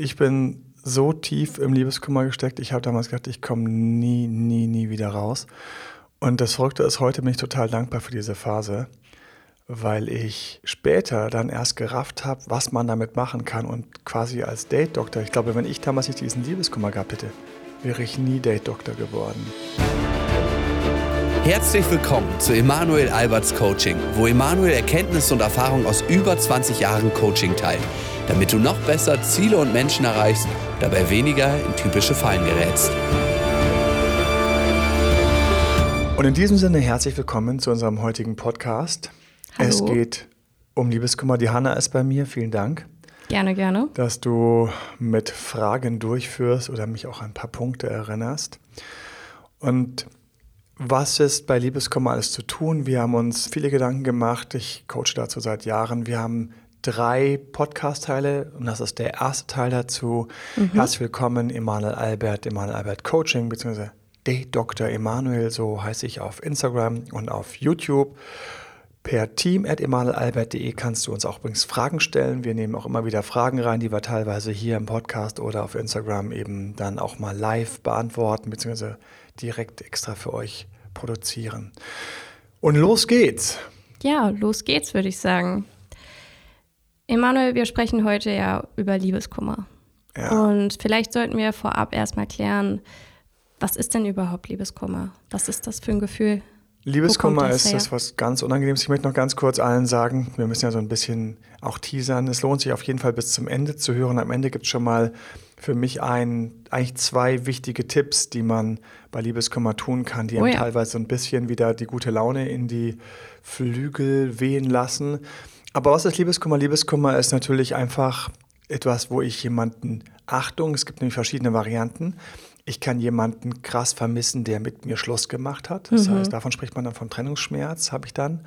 Ich bin so tief im Liebeskummer gesteckt. Ich habe damals gedacht, ich komme nie, nie, nie wieder raus. Und das Verrückte ist, heute bin ich total dankbar für diese Phase, weil ich später dann erst gerafft habe, was man damit machen kann und quasi als Date-Doktor, ich glaube, wenn ich damals nicht diesen Liebeskummer gehabt hätte, wäre ich nie Date-Doktor geworden. Herzlich willkommen zu Emanuel Alberts Coaching, wo Emanuel Erkenntnisse und Erfahrung aus über 20 Jahren Coaching teilt, damit du noch besser Ziele und Menschen erreichst, dabei weniger in typische Fallen gerätst. Und in diesem Sinne herzlich willkommen zu unserem heutigen Podcast. Hallo. Es geht um Liebeskummer. Die Hanna ist bei mir. Vielen Dank, Gerne, gerne. dass du mit Fragen durchführst oder mich auch an ein paar Punkte erinnerst. Und was ist bei Liebeskummer alles zu tun? Wir haben uns viele Gedanken gemacht. Ich coache dazu seit Jahren. Wir haben drei Podcast-Teile und das ist der erste Teil dazu. Herzlich willkommen, Emanuel Albert, Emanuel Albert Coaching, beziehungsweise Dr. Emanuel, so heiße ich auf Instagram und auf YouTube. Per team at emanuelalbert.de kannst du uns auch übrigens Fragen stellen. Wir nehmen auch immer wieder Fragen rein, die wir teilweise hier im Podcast oder auf Instagram eben dann auch mal live beantworten, beziehungsweise direkt extra für euch produzieren. Und los geht's. Ja, los geht's, würde ich sagen. Emanuel, wir sprechen heute ja über Liebeskummer. Ja. Und vielleicht sollten wir vorab erstmal klären, was ist denn überhaupt Liebeskummer? Was ist das für ein Gefühl? Liebeskummer das ist das was ganz Unangenehmes. Ich möchte noch ganz kurz allen sagen, wir müssen ja so ein bisschen auch teasern. Es lohnt sich auf jeden Fall bis zum Ende zu hören. Am Ende gibt es schon mal für mich ein, eigentlich zwei wichtige Tipps, die man bei Liebeskummer tun kann, die Oh einem ja. teilweise so ein bisschen wieder die gute Laune in die Flügel wehen lassen. Aber was ist Liebeskummer? Liebeskummer ist natürlich einfach etwas, wo ich jemanden, Achtung, es gibt nämlich verschiedene Varianten. Ich kann jemanden krass vermissen, der mit mir Schluss gemacht hat. Das heißt, davon spricht man dann von Trennungsschmerz, habe ich dann.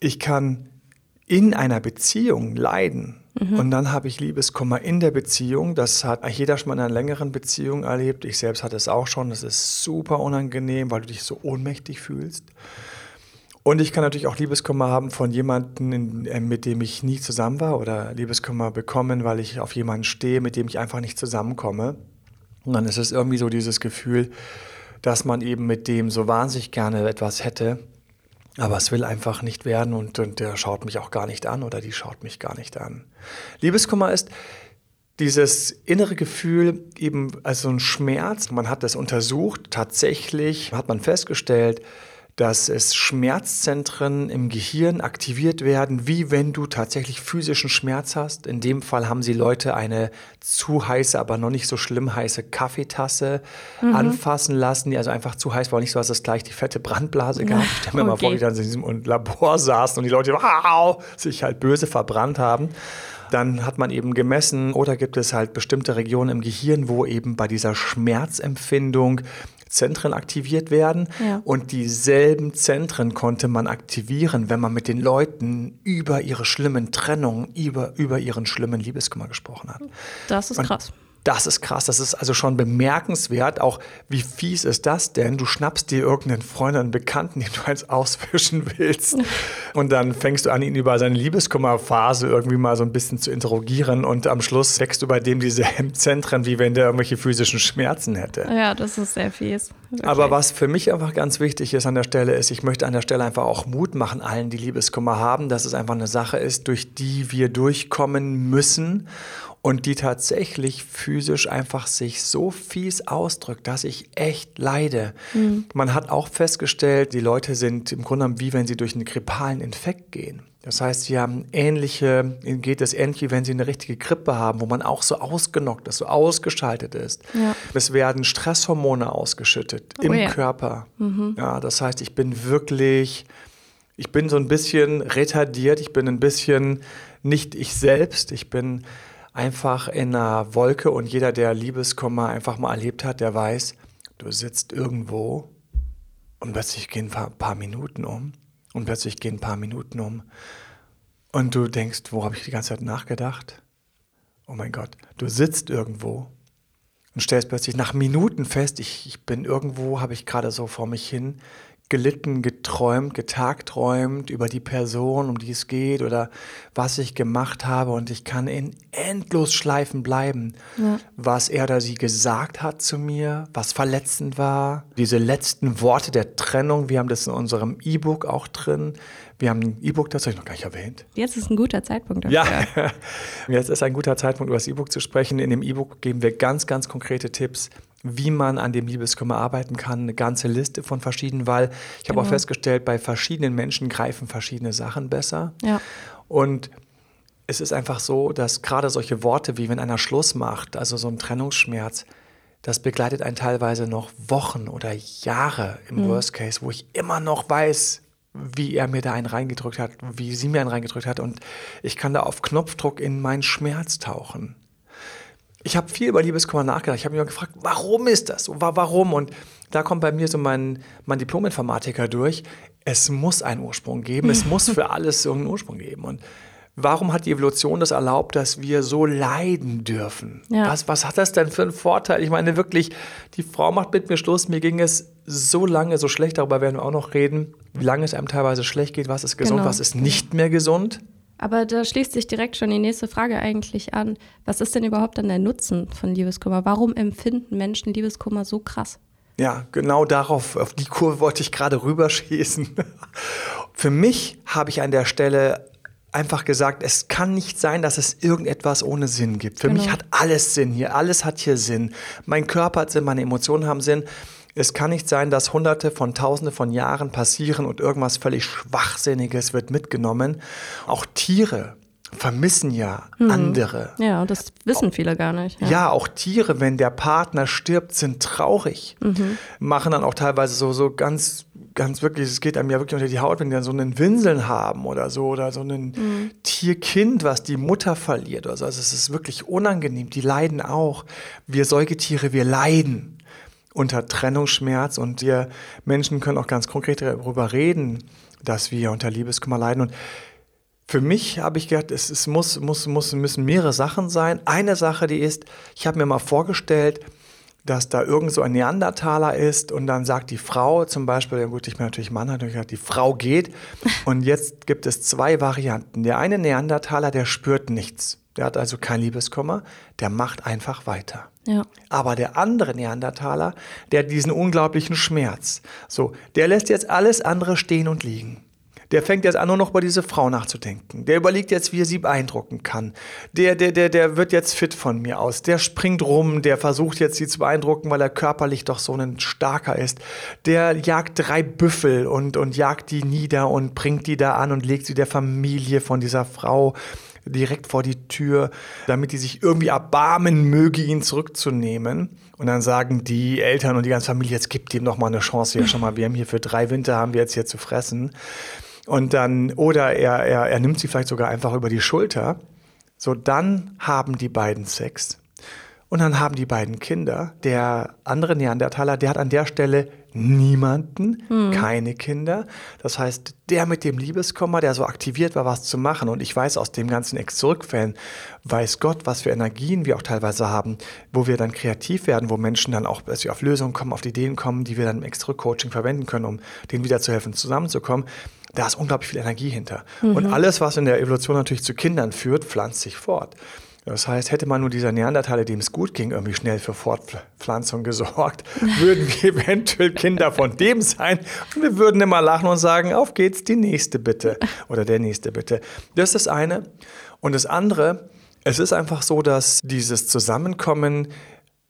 Ich kann in einer Beziehung leiden. Und dann habe ich Liebeskummer in der Beziehung. Das hat jeder schon mal in einer längeren Beziehung erlebt. Ich selbst hatte es auch schon. Das ist super unangenehm, weil du dich so ohnmächtig fühlst. Und ich kann natürlich auch Liebeskummer haben von jemandem, äh, mit dem ich nie zusammen war oder Liebeskummer bekommen, weil ich auf jemanden stehe, mit dem ich einfach nicht zusammenkomme. Und dann ist es irgendwie so dieses Gefühl, dass man eben mit dem so wahnsinnig gerne etwas hätte, aber es will einfach nicht werden und, und der schaut mich auch gar nicht an oder die schaut mich gar nicht an. Liebeskummer ist dieses innere Gefühl eben als so ein Schmerz. Man hat das untersucht. Tatsächlich hat man festgestellt, dass es Schmerzzentren im Gehirn aktiviert werden, wie wenn du tatsächlich physischen Schmerz hast. In dem Fall haben sie Leute eine zu heiße, aber noch nicht so schlimm heiße Kaffeetasse anfassen lassen, die also einfach zu heiß war. Nicht so, dass es gleich die fette Brandblase gab. Ich stell mir mal Okay. vor, wie dann in diesem Labor saßen und die Leute wow, sich halt böse verbrannt haben. Dann hat man eben gemessen, oder gibt es halt bestimmte Regionen im Gehirn, wo eben bei dieser Schmerzempfindung Zentren aktiviert werden. Ja. Und dieselben Zentren konnte man aktivieren, wenn man mit den Leuten über ihre schlimmen Trennungen, über, über ihren schlimmen Liebeskummer gesprochen hat. Das ist Und krass. Das ist krass, das ist also schon bemerkenswert. Auch wie fies ist das denn? Du schnappst dir irgendeinen Freund, einen Bekannten, den du eins auswischen willst. Und dann fängst du an, ihn über seine Liebeskummerphase irgendwie mal so ein bisschen zu interrogieren. Und am Schluss wächst du bei dem dieselben Zentren, wie wenn der irgendwelche physischen Schmerzen hätte. Ja, das ist sehr fies. Wirklich. Aber was für mich einfach ganz wichtig ist an der Stelle, ist, ich möchte an der Stelle einfach auch Mut machen, allen, die Liebeskummer haben, dass es einfach eine Sache ist, durch die wir durchkommen müssen und die tatsächlich physisch einfach sich so fies ausdrückt, dass ich echt leide. Man hat auch festgestellt, die Leute sind im Grunde genommen wie wenn sie durch einen grippalen Infekt gehen. Das heißt, sie haben ähnliche, ihnen geht es ähnlich wie wenn sie eine richtige Grippe haben, wo man auch so ausgenockt ist, so ausgeschaltet ist. Ja. Es werden Stresshormone ausgeschüttet Oh im ja. Körper. Ja, das heißt, ich bin wirklich, ich bin so ein bisschen retardiert, ich bin ein bisschen nicht ich selbst, ich bin einfach in einer Wolke und jeder, der Liebeskummer einfach mal erlebt hat, der weiß, du sitzt irgendwo und plötzlich gehen ein paar, Minuten um und plötzlich gehen ein paar Minuten um und du denkst, wo habe ich die ganze Zeit nachgedacht? Oh mein Gott, du sitzt irgendwo und stellst plötzlich nach Minuten fest, ich, ich bin irgendwo, habe ich gerade so vor mich hin gelitten, geträumt, getagträumt über die Person, um die es geht oder was ich gemacht habe und ich kann in endlos Schleifen bleiben, ja. was er oder sie gesagt hat zu mir, was verletzend war, diese letzten Worte der Trennung, wir haben das in unserem E-Book auch drin. Wir haben ein E-Book dazu, ich noch gar nicht erwähnt. Jetzt ist ein guter Zeitpunkt dafür. Ja, jetzt ist ein guter Zeitpunkt, über das E-Book zu sprechen. In dem E-Book geben wir ganz, ganz konkrete Tipps, wie man an dem Liebeskummer arbeiten kann, eine ganze Liste von verschiedenen, weil ich genau. habe auch festgestellt, bei verschiedenen Menschen greifen verschiedene Sachen besser. Ja. Und es ist einfach so, dass gerade solche Worte wie wenn einer Schluss macht, also so ein Trennungsschmerz, das begleitet einen teilweise noch Wochen oder Jahre im mhm. Worst Case, wo ich immer noch weiß, wie er mir da einen reingedrückt hat, wie sie mir einen reingedrückt hat und ich kann da auf Knopfdruck in meinen Schmerz tauchen ich habe viel über Liebeskummer nachgedacht. Ich habe mich gefragt, warum ist das so? Warum? Und da kommt bei mir so mein, mein Diplom-Informatiker durch. Es muss einen Ursprung geben. Es muss für alles irgendeinen Ursprung geben. Und warum hat die Evolution das erlaubt, dass wir so leiden dürfen? Ja. Was, was hat das denn für einen Vorteil? Ich meine wirklich, die Frau macht mit mir Schluss. Mir ging es so lange so schlecht, darüber werden wir auch noch reden, wie lange es einem teilweise schlecht geht, was ist gesund, genau. was ist nicht mehr gesund. Aber da schließt sich direkt schon die nächste Frage eigentlich an. Was ist denn überhaupt dann der Nutzen von Liebeskummer? Warum empfinden Menschen Liebeskummer so krass? Ja, genau darauf, auf die Kurve wollte ich gerade rüberschießen. Für mich habe ich an der Stelle einfach gesagt, es kann nicht sein, dass es irgendetwas ohne Sinn gibt. Für genau. mich hat alles Sinn hier, alles hat hier Sinn. Mein Körper hat Sinn, meine Emotionen haben Sinn. Es kann nicht sein, dass hunderte von tausende von Jahren passieren und irgendwas völlig Schwachsinniges wird mitgenommen. Auch Tiere vermissen ja mhm. andere. Ja, das wissen viele gar nicht. Ja. ja. auch Tiere, wenn der Partner stirbt, sind traurig. Mhm. Machen dann auch teilweise so, so ganz, ganz wirklich, es geht einem ja wirklich unter die Haut, wenn die dann so einen Winseln haben oder so, oder so ein mhm. Tierkind, was die Mutter verliert oder so. Also es ist wirklich unangenehm. Die leiden auch. Wir Säugetiere, wir leiden unter Trennungsschmerz und wir Menschen können auch ganz konkret darüber reden, dass wir unter Liebeskummer leiden. Und für mich habe ich gedacht, es, es muss, muss, muss, müssen mehrere Sachen sein. Eine Sache, die ist, ich habe mir mal vorgestellt, dass da irgend so ein Neandertaler ist und dann sagt die Frau zum Beispiel, ja gut, ich bin natürlich Mann, hat die Frau geht und jetzt gibt es zwei Varianten. Der eine Neandertaler, der spürt nichts. Der hat also kein Liebeskummer, der macht einfach weiter. Ja. Aber der andere Neandertaler, der hat diesen unglaublichen Schmerz. So, der lässt jetzt alles andere stehen und liegen. Der fängt jetzt an, nur noch über diese Frau nachzudenken. Der überlegt jetzt, wie er sie beeindrucken kann. Der, der, der, der wird jetzt fit von mir aus. Der springt rum, der versucht jetzt, sie zu beeindrucken, weil er körperlich doch so ein starker ist. Der jagt drei Büffel und, und jagt die nieder und bringt die da an und legt sie der Familie von dieser Frau direkt vor die Tür, damit die sich irgendwie erbarmen möge, ihn zurückzunehmen. Und dann sagen die Eltern und die ganze Familie, jetzt gibt ihm noch mal eine Chance hier schon mal. Wir haben hier für drei Winter haben wir jetzt hier zu fressen. Und dann, oder er, er, er nimmt sie vielleicht sogar einfach über die Schulter. So, dann haben die beiden Sex. Und dann haben die beiden Kinder. Der andere Neandertaler, der hat an der Stelle niemanden, hm. keine Kinder. Das heißt, der mit dem Liebeskummer, der so aktiviert war, was zu machen. Und ich weiß aus dem ganzen Ex-Zurück-Fällen, weiß Gott, was für Energien wir auch teilweise haben, wo wir dann kreativ werden, wo Menschen dann auch dass wir auf Lösungen kommen, auf Ideen kommen, die wir dann im Ex-Zurück-Coaching verwenden können, um denen wieder zu helfen, zusammenzukommen. Da ist unglaublich viel Energie hinter. Mhm. Und alles, was in der Evolution natürlich zu Kindern führt, pflanzt sich fort. Das heißt, hätte man nur dieser Neandertaler, dem es gut ging, irgendwie schnell für Fortpflanzung gesorgt, würden wir eventuell Kinder von dem sein und wir würden immer lachen und sagen, auf geht's, die nächste bitte oder der nächste bitte. Das ist das eine. Und das andere, es ist einfach so, dass dieses Zusammenkommen,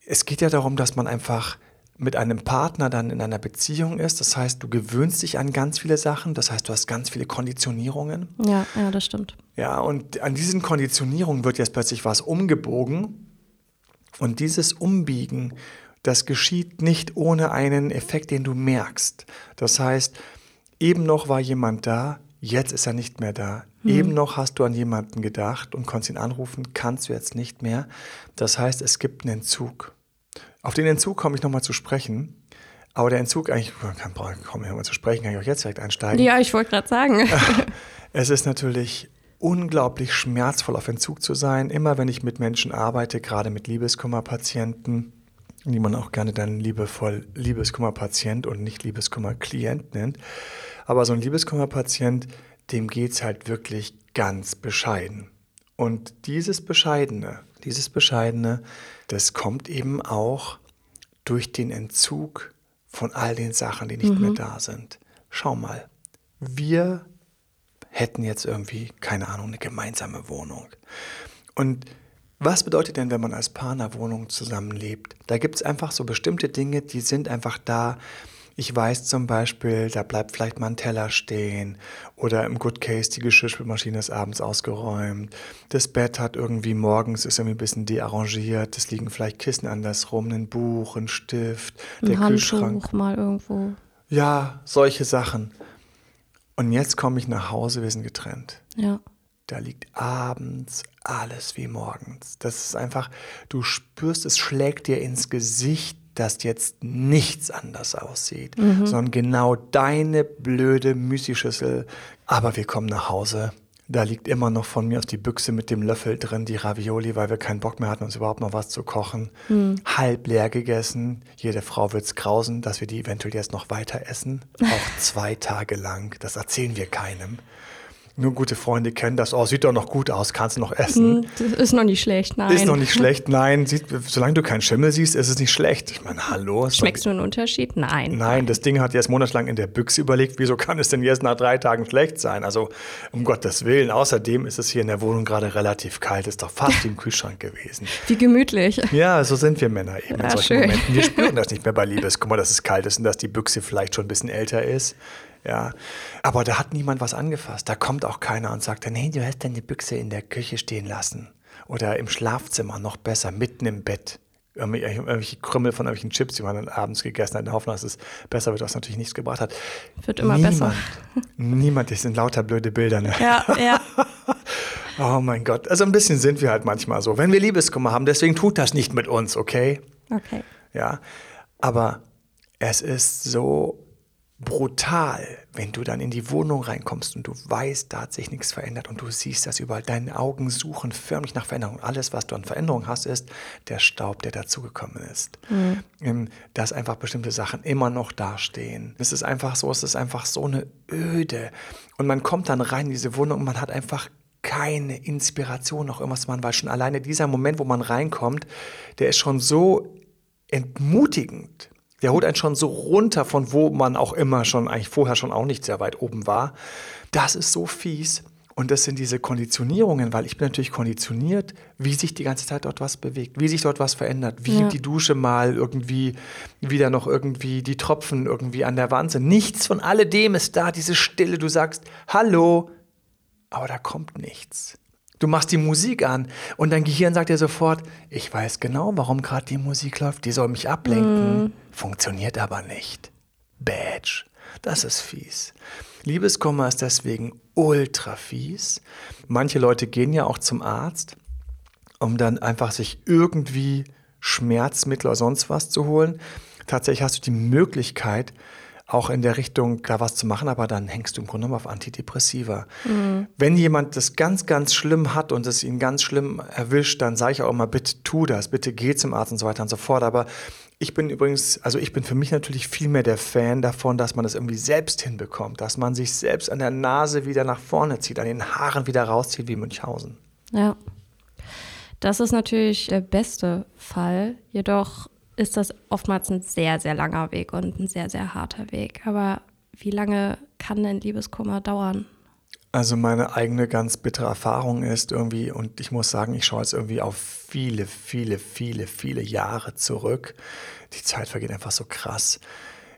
es geht ja darum, dass man einfach mit einem Partner dann in einer Beziehung ist. Das heißt, du gewöhnst dich an ganz viele Sachen. Das heißt, du hast ganz viele Konditionierungen. Ja, ja, das stimmt. Ja, und an diesen Konditionierungen wird jetzt plötzlich was umgebogen. Und dieses Umbiegen, das geschieht nicht ohne einen Effekt, den du merkst. Das heißt, eben noch war jemand da, jetzt ist er nicht mehr da. Hm. Eben noch hast du an jemanden gedacht und konntest ihn anrufen, kannst du jetzt nicht mehr. Das heißt, es gibt einen Entzug. Auf den Entzug komme ich nochmal zu sprechen. Aber der Entzug, eigentlich, kann kaum nochmal zu sprechen, kann ich auch jetzt direkt einsteigen. Ja, ich wollte gerade sagen. es ist natürlich unglaublich schmerzvoll, auf Entzug zu sein. Immer wenn ich mit Menschen arbeite, gerade mit Liebeskummerpatienten, die man auch gerne dann liebevoll Liebeskummerpatient und nicht Liebeskummerklient nennt. Aber so ein Liebeskummerpatient, dem geht es halt wirklich ganz bescheiden. Und dieses Bescheidene, dieses Bescheidene, das kommt eben auch durch den Entzug von all den Sachen, die nicht mhm. mehr da sind. Schau mal, wir hätten jetzt irgendwie, keine Ahnung, eine gemeinsame Wohnung. Und was bedeutet denn, wenn man als Paar in einer Wohnung zusammenlebt? Da gibt es einfach so bestimmte Dinge, die sind einfach da. Ich weiß zum Beispiel, da bleibt vielleicht mal ein Teller stehen oder im Good Case die Geschirrspülmaschine ist abends ausgeräumt. Das Bett hat irgendwie morgens ist irgendwie ein bisschen dearrangiert. Es liegen vielleicht Kissen andersrum, ein Buch, ein Stift, ein der Handtuch Kühlschrank. mal irgendwo. Ja, solche Sachen. Und jetzt komme ich nach Hause, wir sind getrennt. Ja. Da liegt abends alles wie morgens. Das ist einfach, du spürst, es schlägt dir ins Gesicht, dass jetzt nichts anders aussieht, mhm. sondern genau deine blöde Müsli-Schüssel. Aber wir kommen nach Hause. Da liegt immer noch von mir aus die Büchse mit dem Löffel drin, die Ravioli, weil wir keinen Bock mehr hatten, uns überhaupt noch was zu kochen. Mhm. Halb leer gegessen. Jede Frau wird es grausen, dass wir die eventuell jetzt noch weiter essen. Auch zwei Tage lang. Das erzählen wir keinem nur gute Freunde kennen das. Oh, sieht doch noch gut aus, kannst du noch essen. Hm, das ist noch nicht schlecht, nein. Ist noch nicht schlecht, nein. Sieht, solange du keinen Schimmel siehst, ist es nicht schlecht. Ich meine, hallo. Schmeckst du einen Unterschied? Nein. Nein, das Ding hat jetzt monatelang in der Büchse überlegt, wieso kann es denn jetzt nach drei Tagen schlecht sein? Also, um Gottes Willen. Außerdem ist es hier in der Wohnung gerade relativ kalt, ist doch fast wie im Kühlschrank gewesen. Wie gemütlich. Ja, so sind wir Männer eben ja, in solchen schön. Momenten. Wir spüren das nicht mehr bei Liebeskummer, dass es kalt ist und dass die Büchse vielleicht schon ein bisschen älter ist. Ja. Aber da hat niemand was angefasst. Da kommt auch keiner und sagt, nee, du hast deine Büchse in der Küche stehen lassen. Oder im Schlafzimmer, noch besser, mitten im Bett. Irgendwelche Krümmel von irgendwelchen Chips, die man dann abends gegessen hat, in der Hoffnung, dass es besser wird, was natürlich nichts gebracht hat. Wird immer niemand, besser. Niemand, das sind lauter blöde Bilder. Ne? Ja, ja. oh mein Gott. Also ein bisschen sind wir halt manchmal so. Wenn wir Liebeskummer haben, deswegen tut das nicht mit uns, okay? Okay. Ja. Aber es ist so brutal, wenn du dann in die Wohnung reinkommst und du weißt, da hat sich nichts verändert und du siehst das überall. Deine Augen suchen förmlich nach Veränderung. Alles, was du an Veränderung hast, ist der Staub, der dazugekommen ist. Mhm. Dass einfach bestimmte Sachen immer noch dastehen. Es ist einfach so, es ist einfach so eine Öde. Und man kommt dann rein in diese Wohnung und man hat einfach keine Inspiration noch irgendwas zu machen, weil schon alleine dieser Moment, wo man reinkommt, der ist schon so entmutigend der holt einen schon so runter, von wo man auch immer schon, eigentlich vorher schon auch nicht sehr weit oben war. Das ist so fies. Und das sind diese Konditionierungen, weil ich bin natürlich konditioniert, wie sich die ganze Zeit dort was bewegt, wie sich dort was verändert, wie ja. die Dusche mal irgendwie wieder noch irgendwie die Tropfen irgendwie an der Wand sind. Nichts von alledem ist da, diese Stille. Du sagst, hallo, aber da kommt nichts. Du machst die Musik an und dein Gehirn sagt dir sofort, ich weiß genau, warum gerade die Musik läuft, die soll mich ablenken. Mm. Funktioniert aber nicht. Badge. Das ist fies. Liebeskummer ist deswegen ultra fies. Manche Leute gehen ja auch zum Arzt, um dann einfach sich irgendwie Schmerzmittel oder sonst was zu holen. Tatsächlich hast du die Möglichkeit, auch in der Richtung da was zu machen, aber dann hängst du im Grunde genommen auf Antidepressiva. Mhm. Wenn jemand das ganz, ganz schlimm hat und es ihn ganz schlimm erwischt, dann sage ich auch immer, bitte tu das, bitte geh zum Arzt und so weiter und so fort. Aber ich bin übrigens, also ich bin für mich natürlich viel mehr der Fan davon, dass man das irgendwie selbst hinbekommt, dass man sich selbst an der Nase wieder nach vorne zieht, an den Haaren wieder rauszieht wie Münchhausen. Ja. Das ist natürlich der beste Fall. Jedoch ist das oftmals ein sehr, sehr langer Weg und ein sehr, sehr harter Weg. Aber wie lange kann denn Liebeskummer dauern? Also meine eigene ganz bittere Erfahrung ist irgendwie, und ich muss sagen, ich schaue jetzt irgendwie auf viele, viele, viele, viele Jahre zurück. Die Zeit vergeht einfach so krass.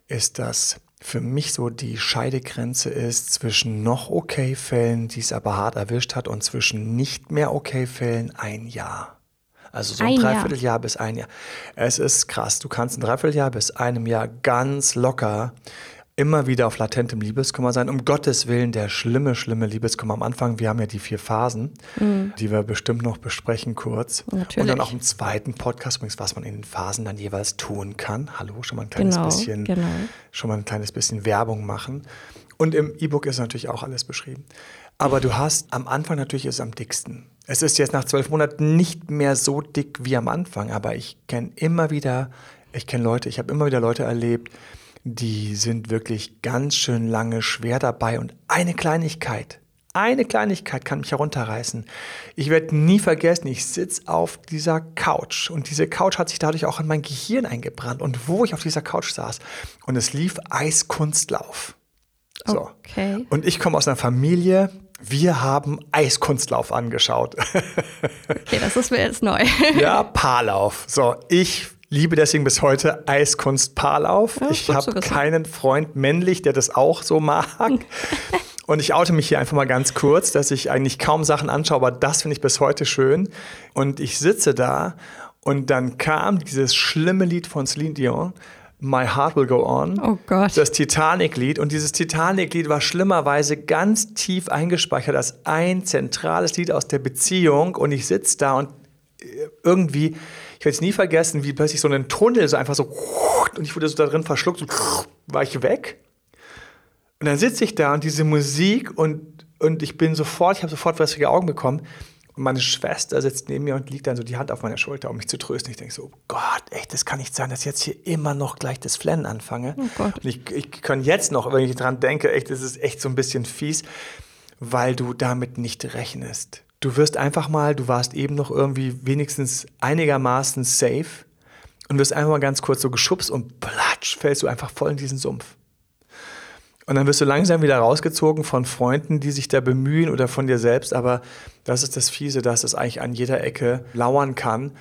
Ist, dass für mich so die Scheidegrenze ist zwischen noch okay Fällen, die es aber hart erwischt hat, und zwischen nicht mehr okay Fällen ein Jahr. Also so ein, ein Dreivierteljahr bis ein Jahr. Es ist krass. Du kannst ein Dreivierteljahr bis einem Jahr ganz locker immer wieder auf latentem Liebeskummer sein. Um Gottes Willen, der schlimme, schlimme Liebeskummer am Anfang. Wir haben ja die vier Phasen, mhm. die wir bestimmt noch besprechen kurz. Natürlich. Und dann auch im zweiten Podcast, übrigens, was man in den Phasen dann jeweils tun kann. Hallo, schon mal ein kleines genau, bisschen, genau. schon mal ein kleines bisschen Werbung machen. Und im E-Book ist natürlich auch alles beschrieben. Aber du hast am Anfang natürlich ist es am dicksten. Es ist jetzt nach zwölf Monaten nicht mehr so dick wie am Anfang, aber ich kenne immer wieder, ich kenne Leute, ich habe immer wieder Leute erlebt, die sind wirklich ganz schön lange schwer dabei und eine Kleinigkeit, eine Kleinigkeit kann mich herunterreißen. Ich werde nie vergessen, ich sitze auf dieser Couch und diese Couch hat sich dadurch auch in mein Gehirn eingebrannt und wo ich auf dieser Couch saß und es lief Eiskunstlauf. So. Okay. Und ich komme aus einer Familie, wir haben Eiskunstlauf angeschaut. okay, das ist mir jetzt neu. ja, Paarlauf. So, ich liebe deswegen bis heute Eiskunst-Paarlauf. Ja, ich habe keinen Freund männlich, der das auch so mag. Und ich oute mich hier einfach mal ganz kurz, dass ich eigentlich kaum Sachen anschaue, aber das finde ich bis heute schön. Und ich sitze da und dann kam dieses schlimme Lied von Celine Dion, My Heart Will Go On. Oh Gott. Das Titanic-Lied. Und dieses Titanic-Lied war schlimmerweise ganz tief eingespeichert als ein zentrales Lied aus der Beziehung. Und ich sitze da und äh, irgendwie, ich werde es nie vergessen, wie plötzlich so ein Tunnel so einfach so und ich wurde so da drin verschluckt, so war ich weg. Und dann sitze ich da und diese Musik und, und ich bin sofort, ich habe sofort wässrige Augen bekommen. Und meine Schwester sitzt neben mir und liegt dann so die Hand auf meiner Schulter, um mich zu trösten. Ich denke so, oh Gott, echt, das kann nicht sein, dass ich jetzt hier immer noch gleich das Flennen anfange. Oh Gott. Und ich, ich kann jetzt noch, wenn ich dran denke, echt, das ist echt so ein bisschen fies, weil du damit nicht rechnest. Du wirst einfach mal, du warst eben noch irgendwie wenigstens einigermaßen safe und wirst einfach mal ganz kurz so geschubst und platsch, fällst du einfach voll in diesen Sumpf. Und dann wirst du langsam wieder rausgezogen von Freunden, die sich da bemühen oder von dir selbst. Aber das ist das Fiese, dass es eigentlich an jeder Ecke lauern kann.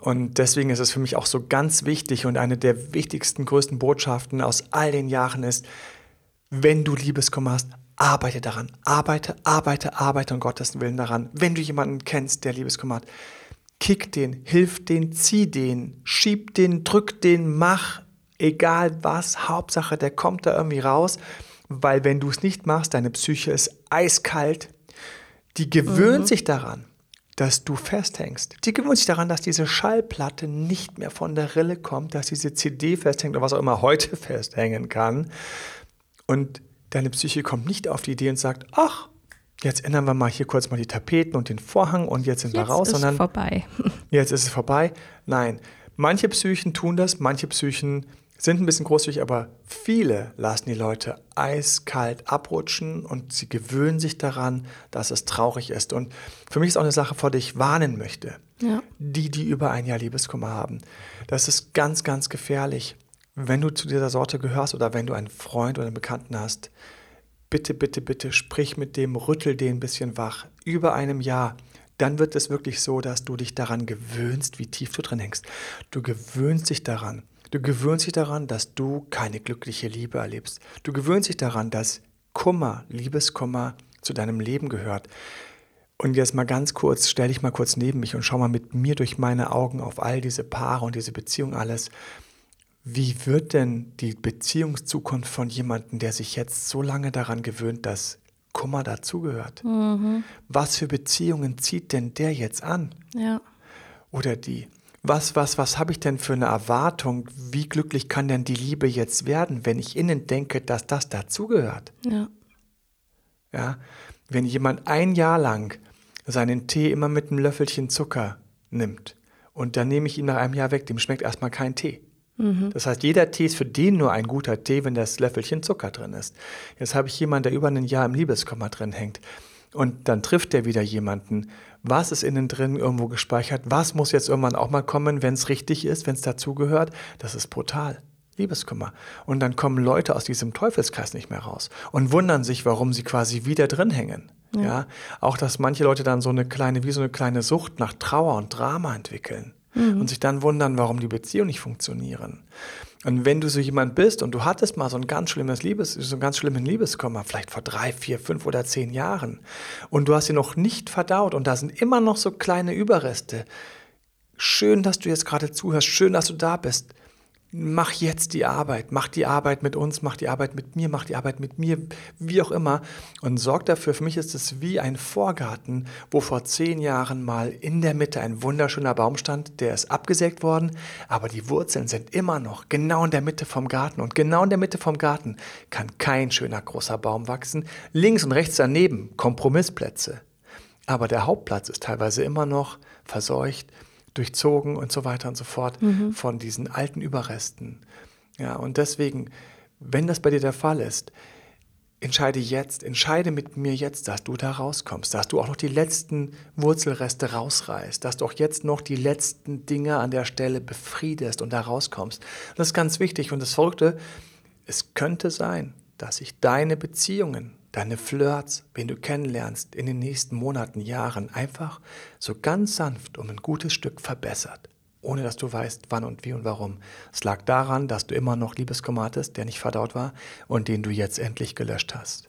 Und deswegen ist es für mich auch so ganz wichtig und eine der wichtigsten, größten Botschaften aus all den Jahren ist, wenn du Liebeskummer hast, arbeite daran. Arbeite, arbeite, arbeite um Gottes Willen daran. Wenn du jemanden kennst, der Liebeskummer hat, kick den, hilf den, zieh den, schieb den, drück den, mach, egal was, Hauptsache, der kommt da irgendwie raus, weil wenn du es nicht machst, deine Psyche ist eiskalt, die gewöhnt sich daran, dass du festhängst. Die gewöhnt sich daran, dass diese Schallplatte nicht mehr von der Rille kommt, dass diese CD festhängt oder was auch immer heute festhängen kann. Und deine Psyche kommt nicht auf die Idee und sagt, ach, jetzt ändern wir mal hier kurz mal die Tapeten und den Vorhang und jetzt sind wir Jetzt raus, ist sondern vorbei. jetzt ist es vorbei. Nein, manche Psychen tun das, manche Psychen sind ein bisschen großzügig, aber viele lassen die Leute eiskalt abrutschen und sie gewöhnen sich daran, dass es traurig ist. Und für mich ist auch eine Sache, vor der ich warnen möchte. Ja. Die, die über ein Jahr Liebeskummer haben. Das ist ganz, ganz gefährlich. Wenn du zu dieser Sorte gehörst oder wenn du einen Freund oder einen Bekannten hast, bitte, bitte, bitte sprich mit dem, rüttel den ein bisschen wach. Über einem Jahr dann wird es wirklich so, dass du dich daran gewöhnst, wie tief du drin hängst. Du gewöhnst dich daran. Du gewöhnst dich daran, dass du keine glückliche Liebe erlebst. Du gewöhnst dich daran, dass Kummer, Liebeskummer zu deinem Leben gehört. Und jetzt mal ganz kurz, stell dich mal kurz neben mich und schau mal mit mir durch meine Augen auf all diese Paare und diese Beziehung alles. Wie wird denn die Beziehungszukunft von jemandem, der sich jetzt so lange daran gewöhnt, dass Kummer dazugehört? Was für Beziehungen zieht denn der jetzt an? Ja. Oder die? Was, was, was habe ich denn für eine Erwartung? Wie glücklich kann denn die Liebe jetzt werden, wenn ich innen denke, dass das dazugehört? Ja. Ja? Wenn jemand ein Jahr lang seinen Tee immer mit einem Löffelchen Zucker nimmt und dann nehme ich ihn nach einem Jahr weg, dem schmeckt erstmal kein Tee. Das heißt, jeder Tee ist für den nur ein guter Tee, wenn das Löffelchen Zucker drin ist. Jetzt habe ich jemanden, der über ein Jahr im Liebeskummer drin hängt. Und dann trifft er wieder jemanden. Was ist innen drin irgendwo gespeichert? Was muss jetzt irgendwann auch mal kommen, wenn es richtig ist, wenn es dazugehört? Das ist brutal. Liebeskummer. Und dann kommen Leute aus diesem Teufelskreis nicht mehr raus und wundern sich, warum sie quasi wieder drin hängen. Ja. Auch, dass manche Leute dann so eine kleine, wie so eine kleine Sucht nach Trauer und Drama entwickeln und sich dann wundern, warum die Beziehungen nicht funktionieren. Und wenn du so jemand bist und du hattest mal so ein ganz schlimmes Liebes, so einen ganz schlimmen Liebeskummer, vielleicht vor drei, vier, fünf oder zehn Jahren, und du hast ihn noch nicht verdaut und da sind immer noch so kleine Überreste. Schön, dass du jetzt gerade zuhörst, schön, dass du da bist. Mach jetzt die Arbeit, mach die Arbeit mit uns, mach die Arbeit mit mir, mach die Arbeit mit mir, wie auch immer. Und sorg dafür, für mich ist es wie ein Vorgarten, wo vor zehn Jahren mal in der Mitte ein wunderschöner Baum stand, der ist abgesägt worden, aber die Wurzeln sind immer noch genau in der Mitte vom Garten. Und genau in der Mitte vom Garten kann kein schöner großer Baum wachsen. Links und rechts daneben Kompromissplätze. Aber der Hauptplatz ist teilweise immer noch verseucht, durchzogen und so weiter und so fort mhm. von diesen alten Überresten. Ja, und deswegen, wenn das bei dir der Fall ist, entscheide jetzt, entscheide mit mir jetzt, dass du da rauskommst, dass du auch noch die letzten Wurzelreste rausreißt, dass du auch jetzt noch die letzten Dinge an der Stelle befriedest und da rauskommst. Das ist ganz wichtig und das Verrückte, es könnte sein, dass sich deine Beziehungen deine Flirts, wen du kennenlernst, in den nächsten Monaten, Jahren einfach so ganz sanft um ein gutes Stück verbessert, ohne dass du weißt, wann und wie und warum. Es lag daran, dass du immer noch Liebeskummer hattest, der nicht verdaut war und den du jetzt endlich gelöscht hast.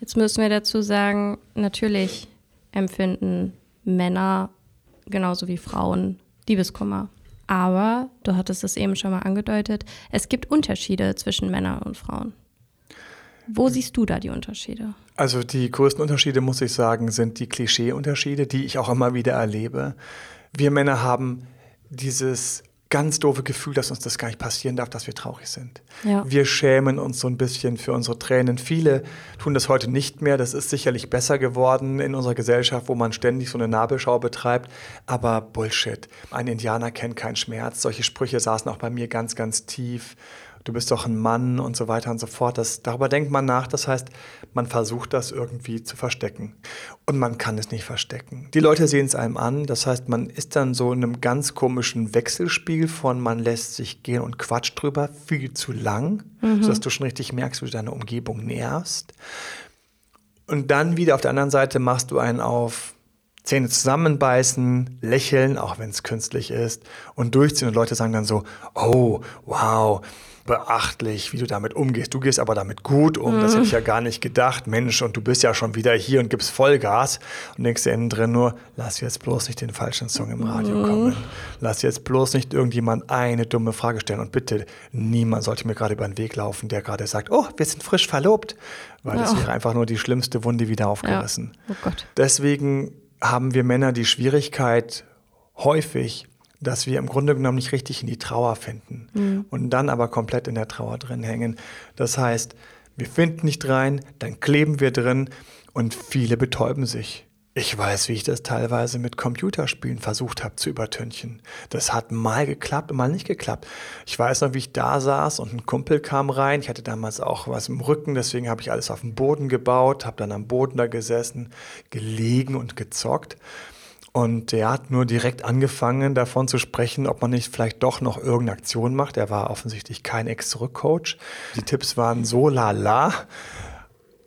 Jetzt müssen wir dazu sagen, natürlich empfinden Männer genauso wie Frauen Liebeskummer. Aber du hattest es eben schon mal angedeutet, es gibt Unterschiede zwischen Männern und Frauen. Wo siehst du da die Unterschiede? Also die größten Unterschiede, muss ich sagen, sind die Klischee-Unterschiede, die ich auch immer wieder erlebe. Wir Männer haben dieses ganz doofe Gefühl, dass uns das gar nicht passieren darf, dass wir traurig sind. Ja. Wir schämen uns so ein bisschen für unsere Tränen. Viele tun das heute nicht mehr. Das ist sicherlich besser geworden in unserer Gesellschaft, wo man ständig so eine Nabelschau betreibt. Aber Bullshit. Ein Indianer kennt keinen Schmerz. Solche Sprüche saßen auch bei mir ganz, ganz tief du bist doch ein Mann und so weiter und so fort. Das, darüber denkt man nach. Das heißt, man versucht das irgendwie zu verstecken. Und man kann es nicht verstecken. Die Leute sehen es einem an. Das heißt, man ist dann so in einem ganz komischen Wechselspiel von man lässt sich gehen und quatscht drüber viel zu lang, mhm. sodass du schon richtig merkst, wie du deine Umgebung nervst. Und dann wieder auf der anderen Seite machst du einen auf Zähne zusammenbeißen, lächeln, auch wenn es künstlich ist, und durchziehen. Und Leute sagen dann so, oh, wow, beachtlich, wie du damit umgehst. Du gehst aber damit gut um. Mhm. Das hätte ich ja gar nicht gedacht. Mensch, und du bist ja schon wieder hier und gibst Vollgas und denkst dir innen drin nur, lass jetzt bloß nicht den falschen Song im Radio mhm. kommen. Lass jetzt bloß nicht irgendjemand eine dumme Frage stellen. Und bitte, niemand sollte mir gerade über den Weg laufen, der gerade sagt, oh, wir sind frisch verlobt. Weil ja. das wäre einfach nur die schlimmste Wunde wieder aufgerissen. Ja. Oh Deswegen haben wir Männer die Schwierigkeit, häufig dass wir im Grunde genommen nicht richtig in die Trauer finden mhm. und dann aber komplett in der Trauer drin hängen. Das heißt, wir finden nicht rein, dann kleben wir drin und viele betäuben sich. Ich weiß, wie ich das teilweise mit Computerspielen versucht habe zu übertünchen. Das hat mal geklappt und mal nicht geklappt. Ich weiß noch, wie ich da saß und ein Kumpel kam rein. Ich hatte damals auch was im Rücken, deswegen habe ich alles auf dem Boden gebaut, habe dann am Boden da gesessen, gelegen und gezockt. Und er hat nur direkt angefangen, davon zu sprechen, ob man nicht vielleicht doch noch irgendeine Aktion macht. Er war offensichtlich kein Ex-Zurück-Coach. Die Tipps waren so lala,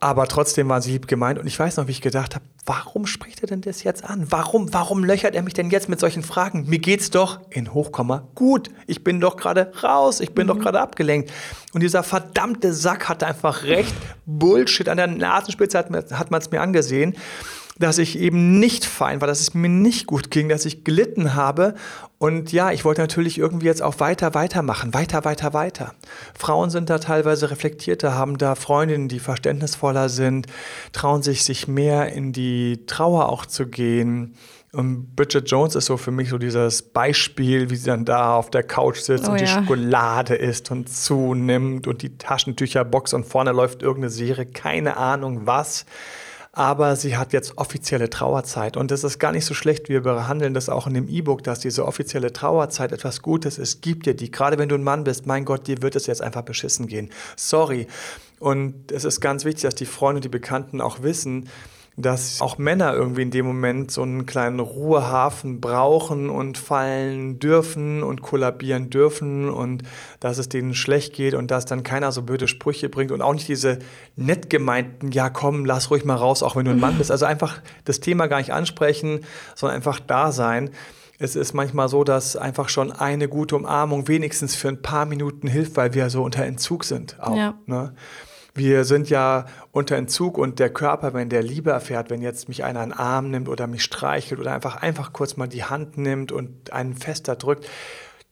aber trotzdem waren sie lieb gemeint. Und ich weiß noch, wie ich gedacht habe, warum spricht er denn das jetzt an? Warum, warum löchert er mich denn jetzt mit solchen Fragen? Mir geht's doch in Hochkomma gut. Ich bin doch gerade raus. Ich bin mhm. doch gerade abgelenkt. Und dieser verdammte Sack hatte einfach recht. Bullshit. An der Nasenspitze hat man es mir angesehen dass ich eben nicht fein war, dass es mir nicht gut ging, dass ich gelitten habe. Und ja, ich wollte natürlich irgendwie jetzt auch weiter, weitermachen, weiter, weiter, weiter. Frauen sind da teilweise reflektierter, haben da Freundinnen, die verständnisvoller sind, trauen sich, sich mehr in die Trauer auch zu gehen. Und Bridget Jones ist so für mich so dieses Beispiel, wie sie dann da auf der Couch sitzt oh, und die ja. Schokolade isst und zunimmt und die Taschentücher boxt und vorne läuft irgendeine Serie, keine Ahnung was aber sie hat jetzt offizielle Trauerzeit. Und es ist gar nicht so schlecht, wir behandeln das auch in dem E-Book, dass diese offizielle Trauerzeit etwas Gutes ist. Gibt dir die, gerade wenn du ein Mann bist, mein Gott, dir wird es jetzt einfach beschissen gehen. Sorry. Und es ist ganz wichtig, dass die Freunde, die Bekannten auch wissen, dass auch Männer irgendwie in dem Moment so einen kleinen Ruhehafen brauchen und fallen dürfen und kollabieren dürfen und dass es denen schlecht geht und dass dann keiner so blöde Sprüche bringt und auch nicht diese nett gemeinten, ja komm, lass ruhig mal raus, auch wenn du ein Mann bist. Also einfach das Thema gar nicht ansprechen, sondern einfach da sein. Es ist manchmal so, dass einfach schon eine gute Umarmung wenigstens für ein paar Minuten hilft, weil wir so unter Entzug sind. Auch, ja. ne? Wir sind ja unter Entzug und der Körper, wenn der Liebe erfährt, wenn jetzt mich einer einen Arm nimmt oder mich streichelt oder einfach, einfach kurz mal die Hand nimmt und einen fester drückt,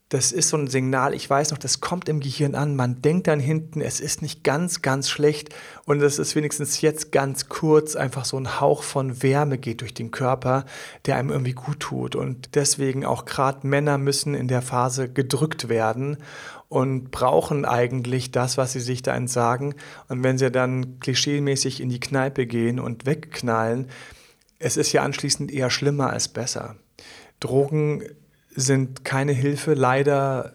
das ist so ein Signal, ich weiß noch, das kommt im Gehirn an. Man denkt dann hinten, es ist nicht ganz, ganz schlecht und es ist wenigstens jetzt ganz kurz einfach so ein Hauch von Wärme geht durch den Körper, der einem irgendwie gut tut. Und deswegen auch gerade Männer müssen in der Phase gedrückt werden und brauchen eigentlich das, was sie sich da entsagen. Und wenn sie dann klischeemäßig in die Kneipe gehen und wegknallen, es ist ja anschließend eher schlimmer als besser. Drogen sind keine Hilfe. Leider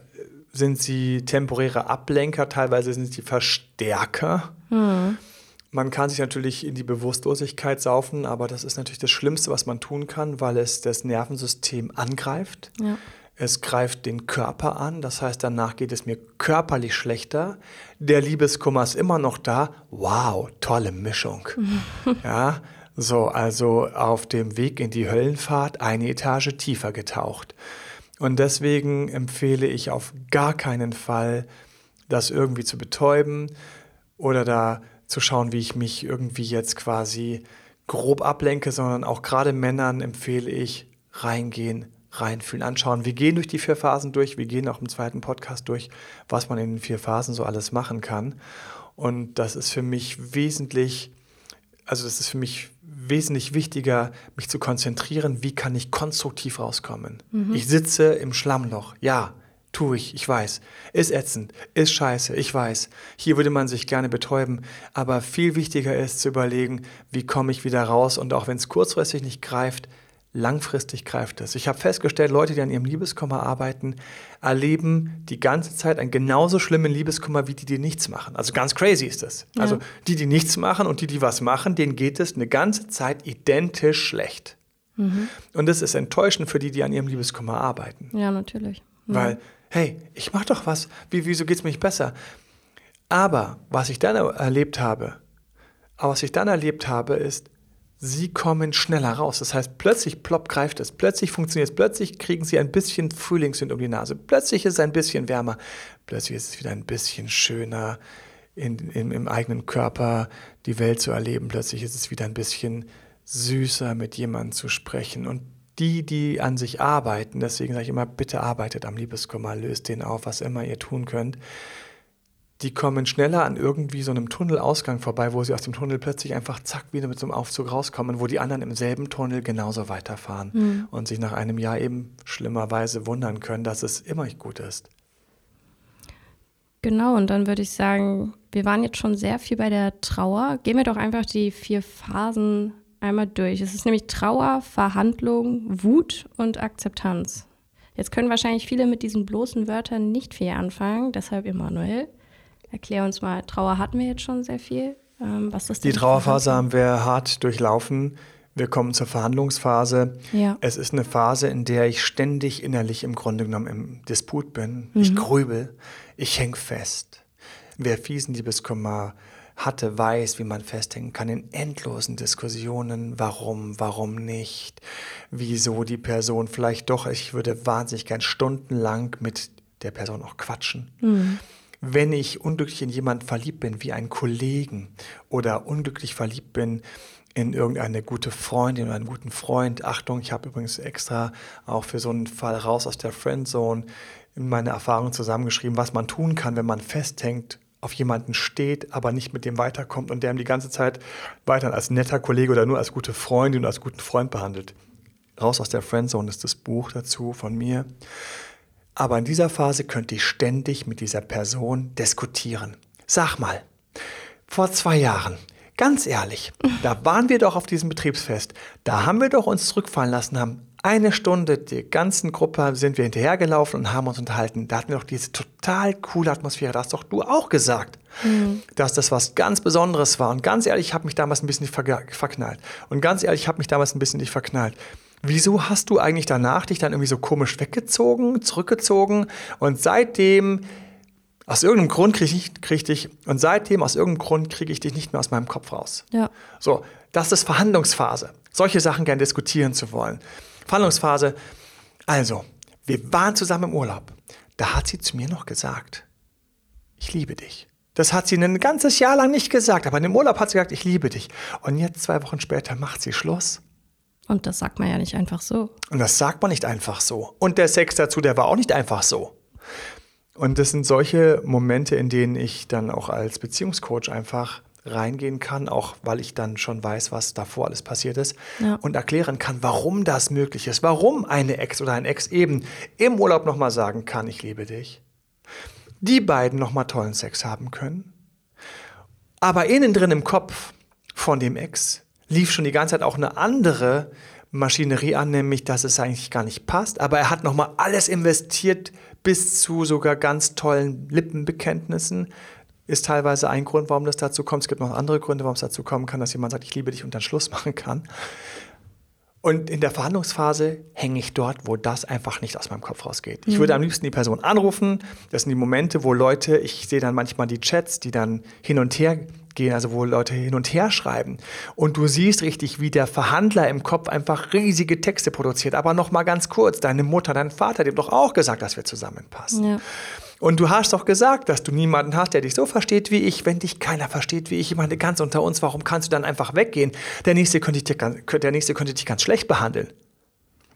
sind sie temporäre Ablenker, teilweise sind sie Verstärker. Mhm. Man kann sich natürlich in die Bewusstlosigkeit saufen, aber das ist natürlich das Schlimmste, was man tun kann, weil es das Nervensystem angreift. Ja. Es greift den Körper an, das heißt, danach geht es mir körperlich schlechter. Der Liebeskummer ist immer noch da. Wow, tolle Mischung. ja, so, also auf dem Weg in die Höllenfahrt eine Etage tiefer getaucht. Und deswegen empfehle ich auf gar keinen Fall, das irgendwie zu betäuben oder da zu schauen, wie ich mich irgendwie jetzt quasi grob ablenke, sondern auch gerade Männern empfehle ich reingehen, reinfühlen, anschauen. Wir gehen durch die vier Phasen durch, wir gehen auch im zweiten Podcast durch, was man in den vier Phasen so alles machen kann. Und das ist für mich wesentlich, also das ist für mich wesentlich wichtiger, mich zu konzentrieren, wie kann ich konstruktiv rauskommen. Mhm. Ich sitze im Schlammloch, ja, tue ich, ich weiß. Ist ätzend, ist scheiße, ich weiß. Hier würde man sich gerne betäuben, aber viel wichtiger ist zu überlegen, wie komme ich wieder raus und auch wenn es kurzfristig nicht greift, langfristig greift es. Ich habe festgestellt, Leute, die an ihrem Liebeskummer arbeiten, erleben die ganze Zeit einen genauso schlimmen Liebeskummer wie die, die nichts machen. Also ganz crazy ist das. Ja. Also die, die nichts machen und die, die was machen, denen geht es eine ganze Zeit identisch schlecht. Mhm. Und das ist enttäuschend für die, die an ihrem Liebeskummer arbeiten. Ja, natürlich. Mhm. Weil, hey, ich mache doch was. Wie, wieso geht es mir nicht besser? Aber was ich dann erlebt habe, was ich dann erlebt habe, ist, sie kommen schneller raus. Das heißt, plötzlich plopp greift es, plötzlich funktioniert es, plötzlich kriegen sie ein bisschen Frühlingswind um die Nase, plötzlich ist es ein bisschen wärmer, plötzlich ist es wieder ein bisschen schöner in, in, im eigenen Körper die Welt zu erleben, plötzlich ist es wieder ein bisschen süßer mit jemandem zu sprechen. Und die, die an sich arbeiten, deswegen sage ich immer, bitte arbeitet am Liebeskummer, löst den auf, was immer ihr tun könnt, die kommen schneller an irgendwie so einem Tunnelausgang vorbei, wo sie aus dem Tunnel plötzlich einfach zack wieder mit so einem Aufzug rauskommen, wo die anderen im selben Tunnel genauso weiterfahren mhm. und sich nach einem Jahr eben schlimmerweise wundern können, dass es immer nicht gut ist. Genau, und dann würde ich sagen, wir waren jetzt schon sehr viel bei der Trauer. Gehen wir doch einfach die vier Phasen einmal durch. Es ist nämlich Trauer, Verhandlung, Wut und Akzeptanz. Jetzt können wahrscheinlich viele mit diesen bloßen Wörtern nicht viel anfangen, deshalb Emanuel. Erklär uns mal, Trauer hatten wir jetzt schon sehr viel. Ähm, was ist Die Trauerphase haben wir hart durchlaufen. Wir kommen zur Verhandlungsphase. Ja. Es ist eine Phase, in der ich ständig innerlich im Grunde genommen im Disput bin. Mhm. Ich grübel, ich hänge fest. Wer fiesen Liebeskummer hatte, weiß, wie man festhängen kann in endlosen Diskussionen. Warum, warum nicht? Wieso die Person vielleicht doch? Ich würde wahnsinnig gern stundenlang mit der Person auch quatschen. Mhm wenn ich unglücklich in jemanden verliebt bin, wie einen Kollegen oder unglücklich verliebt bin in irgendeine gute Freundin oder einen guten Freund. Achtung, ich habe übrigens extra auch für so einen Fall raus aus der Friendzone in meine Erfahrungen zusammengeschrieben, was man tun kann, wenn man festhängt, auf jemanden steht, aber nicht mit dem weiterkommt und der ihm die ganze Zeit weiter als netter Kollege oder nur als gute Freundin oder als guten Freund behandelt. Raus aus der Friendzone ist das Buch dazu von mir. Aber in dieser Phase könnte ich ständig mit dieser Person diskutieren. Sag mal, vor zwei Jahren, ganz ehrlich, da waren wir doch auf diesem Betriebsfest. Da haben wir doch uns zurückfallen lassen, haben eine Stunde, die ganzen Gruppe sind wir hinterhergelaufen und haben uns unterhalten. Da hatten wir doch diese total coole Atmosphäre. Das hast doch du auch gesagt, mhm. dass das was ganz Besonderes war. Und ganz ehrlich, ich habe mich damals ein bisschen nicht verknallt. Und ganz ehrlich, ich habe mich damals ein bisschen nicht verknallt. Wieso hast du eigentlich danach dich dann irgendwie so komisch weggezogen, zurückgezogen und seitdem aus irgendeinem Grund kriege ich, krieg dich und seitdem aus irgendeinem Grund kriege ich dich nicht mehr aus meinem Kopf raus. Ja. So, das ist Verhandlungsphase. Solche Sachen gern diskutieren zu wollen. Verhandlungsphase. Also, wir waren zusammen im Urlaub. Da hat sie zu mir noch gesagt, ich liebe dich. Das hat sie ein ganzes Jahr lang nicht gesagt, aber in dem Urlaub hat sie gesagt, ich liebe dich. Und jetzt zwei Wochen später macht sie Schluss und das sagt man ja nicht einfach so. Und das sagt man nicht einfach so. Und der Sex dazu, der war auch nicht einfach so. Und das sind solche Momente, in denen ich dann auch als Beziehungscoach einfach reingehen kann, auch weil ich dann schon weiß, was davor alles passiert ist Ja. und erklären kann, warum das möglich ist, warum eine Ex oder ein Ex eben im Urlaub nochmal sagen kann, ich liebe dich, die beiden nochmal tollen Sex haben können, aber innen drin im Kopf von dem Ex lief schon die ganze Zeit auch eine andere Maschinerie an, nämlich dass es eigentlich gar nicht passt, aber er hat nochmal alles investiert bis zu sogar ganz tollen Lippenbekenntnissen. Ist teilweise ein Grund, warum das dazu kommt. Es gibt noch andere Gründe, warum es dazu kommen kann, dass jemand sagt, ich liebe dich und dann Schluss machen kann. Und in der Verhandlungsphase hänge ich dort, wo das einfach nicht aus meinem Kopf rausgeht. Ich würde am liebsten die Person anrufen. Das sind die Momente, wo Leute, ich sehe dann manchmal die Chats, die dann hin und her gehen, also wo Leute hin und her schreiben. Und du siehst richtig, wie der Verhandler im Kopf einfach riesige Texte produziert. Aber noch mal ganz kurz, deine Mutter, dein Vater, haben doch auch gesagt, dass wir zusammenpassen. Ja. Und du hast doch gesagt, dass du niemanden hast, der dich so versteht wie ich. Wenn dich keiner versteht wie ich, ich meine, ganz unter uns, warum kannst du dann einfach weggehen? Der nächste könnte dich, der nächste könnte dich ganz schlecht behandeln.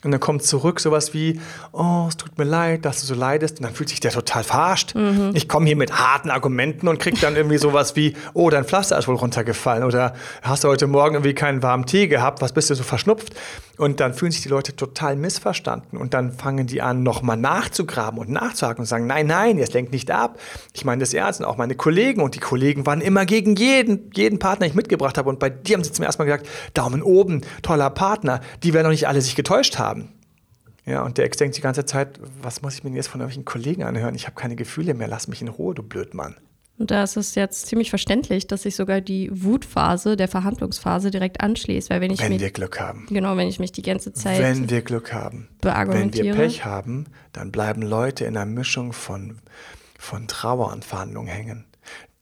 Und dann kommt zurück sowas wie, oh, es tut mir leid, dass du so leidest. Und dann fühlt sich der total verarscht. Ich komme hier mit harten Argumenten und krieg dann irgendwie sowas wie, oh, dein Pflaster ist wohl runtergefallen. Oder hast du heute Morgen irgendwie keinen warmen Tee gehabt, was bist du so verschnupft? Und dann fühlen sich die Leute total missverstanden. Und dann fangen die an, nochmal nachzugraben und nachzuhaken und sagen, nein, nein, jetzt lenkt nicht ab. Ich meine das ernst und auch meine Kollegen. Und die Kollegen waren immer gegen jeden, jeden Partner, den ich mitgebracht habe. Und bei dir haben sie zum ersten Mal gesagt, Daumen oben, toller Partner. Die werden doch nicht alle sich getäuscht haben. Ja, und der Ex denkt die ganze Zeit, was muss ich mir jetzt von irgendwelchen Kollegen anhören? Ich habe keine Gefühle mehr, lass mich in Ruhe, du Blödmann. Und da ist es jetzt ziemlich verständlich, dass sich sogar die Wutphase der Verhandlungsphase direkt anschließt. Weil wenn ich Wenn mich, wir Glück haben. genau, wenn ich mich die ganze Zeit Wenn wir Glück haben. Wenn wir Pech haben, dann bleiben Leute in einer Mischung von, von Trauer und Verhandlungen hängen.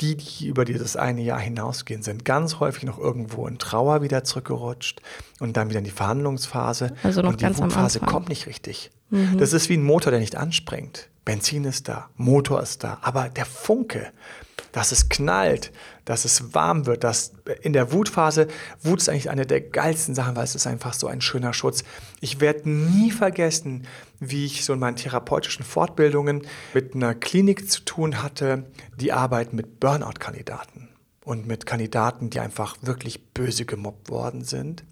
Die, die über dieses eine Jahr hinausgehen, sind ganz häufig noch irgendwo in Trauer wieder zurückgerutscht und dann wieder in die Verhandlungsphase. Also noch und die ganz Wutphase kommt nicht richtig. Das ist wie ein Motor, der nicht anspringt. Benzin ist da, Motor ist da, aber der Funke, dass es knallt, dass es warm wird, dass in der Wutphase, Wut ist eigentlich eine der geilsten Sachen, weil es ist einfach so ein schöner Schutz. Ich werde nie vergessen, wie ich so in meinen therapeutischen Fortbildungen mit einer Klinik zu tun hatte, die arbeitet mit Burnout-Kandidaten und mit Kandidaten, die einfach wirklich böse gemobbt worden sind.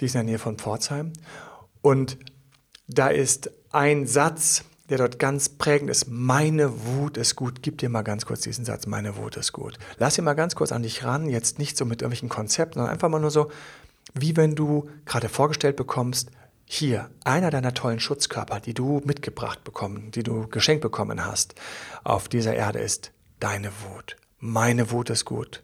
Die ist in der Nähe von Pforzheim. Und da ist ein Satz, der dort ganz prägend ist. Meine Wut ist gut. Gib dir mal ganz kurz diesen Satz. Meine Wut ist gut. Lass ihn mal ganz kurz an dich ran. Jetzt nicht so mit irgendwelchen Konzepten, sondern einfach mal nur so, wie wenn du gerade vorgestellt bekommst, hier, einer deiner tollen Schutzkörper, die du mitgebracht bekommen, die du geschenkt bekommen hast, auf dieser Erde ist deine Wut. Meine Wut ist gut.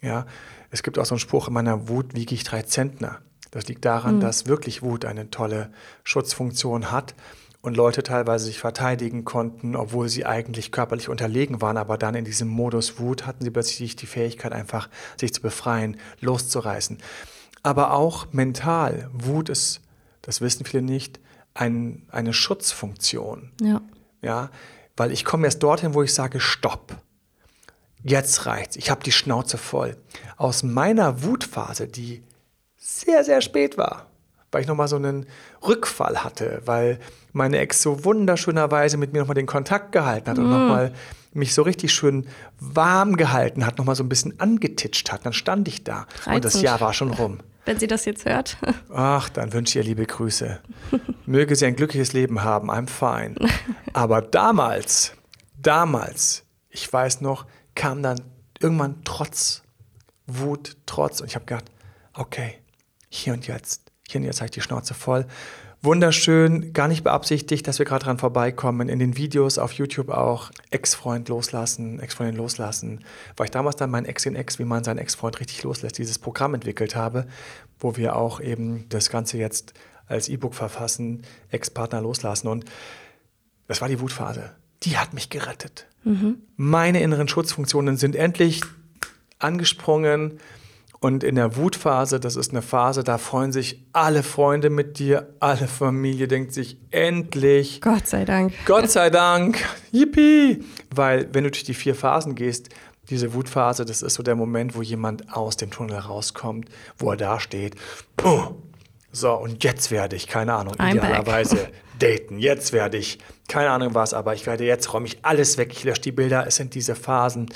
Ja, es gibt auch so einen Spruch, in meiner Wut wiege ich drei Zentner. Das liegt daran, dass wirklich Wut eine tolle Schutzfunktion hat und Leute teilweise sich verteidigen konnten, obwohl sie eigentlich körperlich unterlegen waren, aber dann in diesem Modus Wut hatten sie plötzlich die Fähigkeit, einfach sich zu befreien, loszureißen. Aber auch mental, Wut ist, das wissen viele nicht, ein, eine Schutzfunktion. Ja. Ja, weil ich komme erst dorthin, wo ich sage, stopp. Jetzt reicht's. Ich habe die Schnauze voll. Aus meiner Wutphase, die sehr, sehr spät war, weil ich nochmal so einen Rückfall hatte, weil meine Ex so wunderschönerweise mit mir nochmal den Kontakt gehalten hat und nochmal mich so richtig schön warm gehalten hat, nochmal so ein bisschen angetitscht hat. Dann stand ich da und das Reizend. Jahr war schon rum. Wenn sie das jetzt hört. Ach, dann wünsche ich ihr liebe Grüße. Möge sie ein glückliches Leben haben, I'm fine. Aber damals, damals, ich weiß noch, kam dann irgendwann Trotz, Wut, Trotz. Und ich habe gedacht, okay, hier und jetzt, hier und jetzt habe ich die Schnauze voll. Wunderschön, gar nicht beabsichtigt, dass wir gerade dran vorbeikommen. In den Videos auf YouTube auch Ex-Freund loslassen, Ex-Freundin loslassen. Weil ich damals dann mein Ex in Ex, wie man seinen Ex-Freund richtig loslässt, dieses Programm entwickelt habe, wo wir auch eben das Ganze jetzt als E-Book verfassen, Ex-Partner loslassen. Und das war die Wutphase. Die hat mich gerettet. Meine inneren Schutzfunktionen sind endlich angesprungen. Und in der Wutphase, das ist eine Phase, da freuen sich alle Freunde mit dir, alle Familie denkt sich endlich, Gott sei Dank. Gott sei Dank, yippie! Weil wenn du durch die vier Phasen gehst, diese Wutphase, das ist so der Moment, wo jemand aus dem Tunnel rauskommt, wo er da steht, oh, So, und jetzt werde ich, keine Ahnung, I'm idealerweise daten. Jetzt werde ich, keine Ahnung was, aber ich werde jetzt räume ich alles weg, ich lösche die Bilder. Es sind diese Phasen,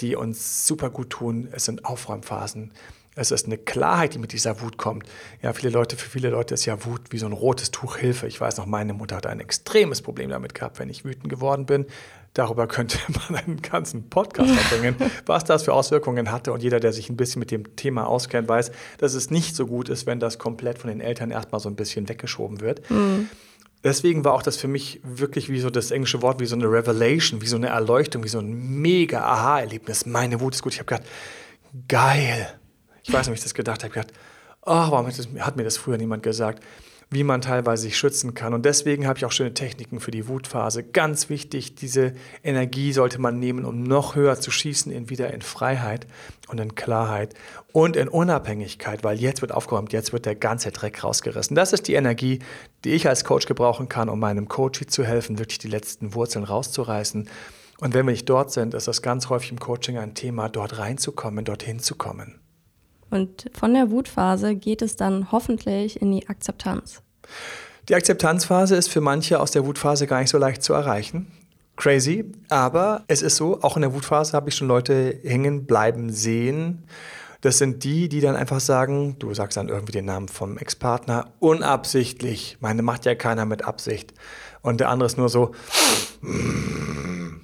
die uns super gut tun. Es sind Aufräumphasen. Es ist eine Klarheit, die mit dieser Wut kommt. Ja, viele Leute, für viele Leute ist ja Wut wie so ein rotes Tuch Hilfe. Ich weiß noch, meine Mutter hat ein extremes Problem damit gehabt, wenn ich wütend geworden bin. Darüber könnte man einen ganzen Podcast verbringen, was das für Auswirkungen hatte. Und jeder, der sich ein bisschen mit dem Thema auskennt, weiß, dass es nicht so gut ist, wenn das komplett von den Eltern erstmal so ein bisschen weggeschoben wird. Mhm. Deswegen war auch das für mich wirklich wie so das englische Wort, wie so eine Revelation, wie so eine Erleuchtung, wie so ein mega Aha-Erlebnis. Meine Wut ist gut. Ich habe gedacht, geil ich weiß nicht, wie ich das gedacht habe. Ich gedacht, oh, warum hat mir das früher niemand gesagt? wie man teilweise sich schützen kann. Und deswegen habe ich auch schöne Techniken für die Wutphase. Ganz wichtig, diese Energie sollte man nehmen, um noch höher zu schießen, in wieder in Freiheit und in Klarheit und in Unabhängigkeit, weil jetzt wird aufgeräumt, jetzt wird der ganze Dreck rausgerissen. Das ist die Energie, die ich als Coach gebrauchen kann, um meinem Coach zu helfen, wirklich die letzten Wurzeln rauszureißen. Und wenn wir nicht dort sind, ist das ganz häufig im Coaching ein Thema, dort reinzukommen, dorthin zu kommen. Und von der Wutphase geht es dann hoffentlich in die Akzeptanz. Die Akzeptanzphase ist für manche aus der Wutphase gar nicht so leicht zu erreichen. Crazy, aber es ist so, auch in der Wutphase habe ich schon Leute hängen bleiben sehen. Das sind die, die dann einfach sagen, du sagst dann irgendwie den Namen vom Ex-Partner, unabsichtlich. Meine macht ja keiner mit Absicht. Und der andere ist nur so,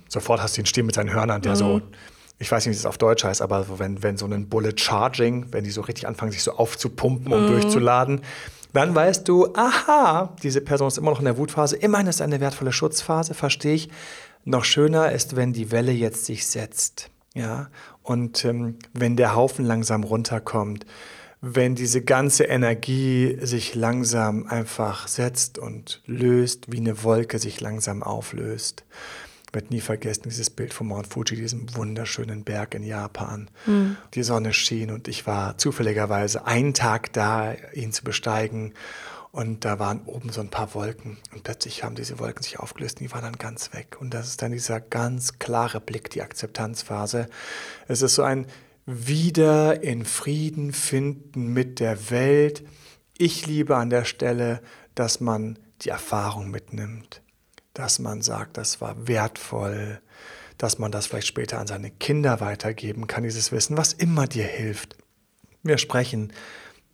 sofort hast du ihn stehen mit seinen Hörnern, der mhm. so ich weiß nicht, wie es auf Deutsch heißt, aber wenn, wenn so ein Bullet Charging, wenn die so richtig anfangen, sich so aufzupumpen und mm. durchzuladen, dann weißt du, aha, diese Person ist immer noch in der Wutphase. Immerhin ist eine wertvolle Schutzphase, verstehe ich. Noch schöner ist, wenn die Welle jetzt sich setzt. Ja, und ähm, wenn der Haufen langsam runterkommt, wenn diese ganze Energie sich langsam einfach setzt und löst, wie eine Wolke sich langsam auflöst werde nie vergessen, dieses Bild von Mount Fuji, diesem wunderschönen Berg in Japan. Mhm. Die Sonne schien und ich war zufälligerweise einen Tag da, ihn zu besteigen. Und da waren oben so ein paar Wolken und plötzlich haben diese Wolken sich aufgelöst und die waren dann ganz weg. Und das ist dann dieser ganz klare Blick, die Akzeptanzphase. Es ist so ein Wieder in Frieden finden mit der Welt. Ich liebe an der Stelle, dass man die Erfahrung mitnimmt dass man sagt, das war wertvoll, dass man das vielleicht später an seine Kinder weitergeben kann, dieses Wissen, was immer dir hilft. Wir sprechen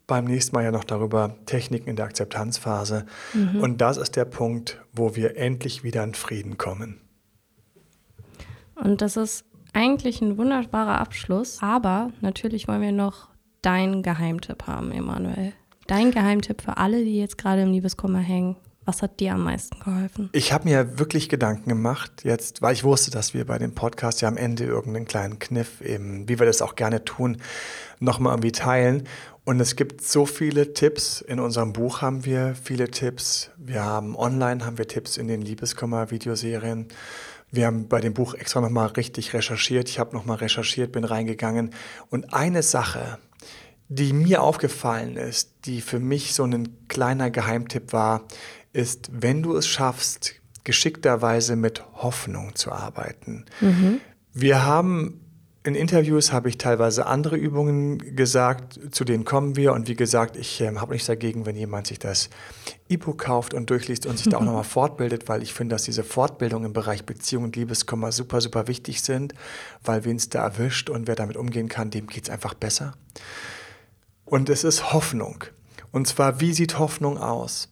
beim nächsten Mal ja noch darüber Techniken in der Akzeptanzphase. Mhm. Und das ist der Punkt, wo wir endlich wieder in Frieden kommen. Und das ist eigentlich ein wunderbarer Abschluss, aber natürlich wollen wir noch deinen Geheimtipp haben, Emanuel. Dein Geheimtipp für alle, die jetzt gerade im Liebeskummer hängen. Was hat dir am meisten geholfen? Ich habe mir wirklich Gedanken gemacht, jetzt, weil ich wusste, dass wir bei dem Podcast ja am Ende irgendeinen kleinen Kniff, eben, wie wir das auch gerne tun, nochmal irgendwie teilen. Und es gibt so viele Tipps. In unserem Buch haben wir viele Tipps. Wir haben online haben wir Tipps in den Liebeskummer-Videoserien. Wir haben bei dem Buch extra nochmal richtig recherchiert. Ich habe nochmal recherchiert, bin reingegangen. Und eine Sache, die mir aufgefallen ist, die für mich so ein kleiner Geheimtipp war, ist, wenn du es schaffst, geschickterweise mit Hoffnung zu arbeiten. Mhm. Wir haben in Interviews habe ich teilweise andere Übungen gesagt, zu denen kommen wir. Und wie gesagt, ich äh, habe nichts dagegen, wenn jemand sich das E-Book kauft und durchliest und sich da auch nochmal fortbildet, weil ich finde, dass diese Fortbildung im Bereich Beziehung und Liebeskummer super, super wichtig sind, weil wen es da erwischt und wer damit umgehen kann, dem geht es einfach besser. Und es ist Hoffnung. Und zwar, wie sieht Hoffnung aus?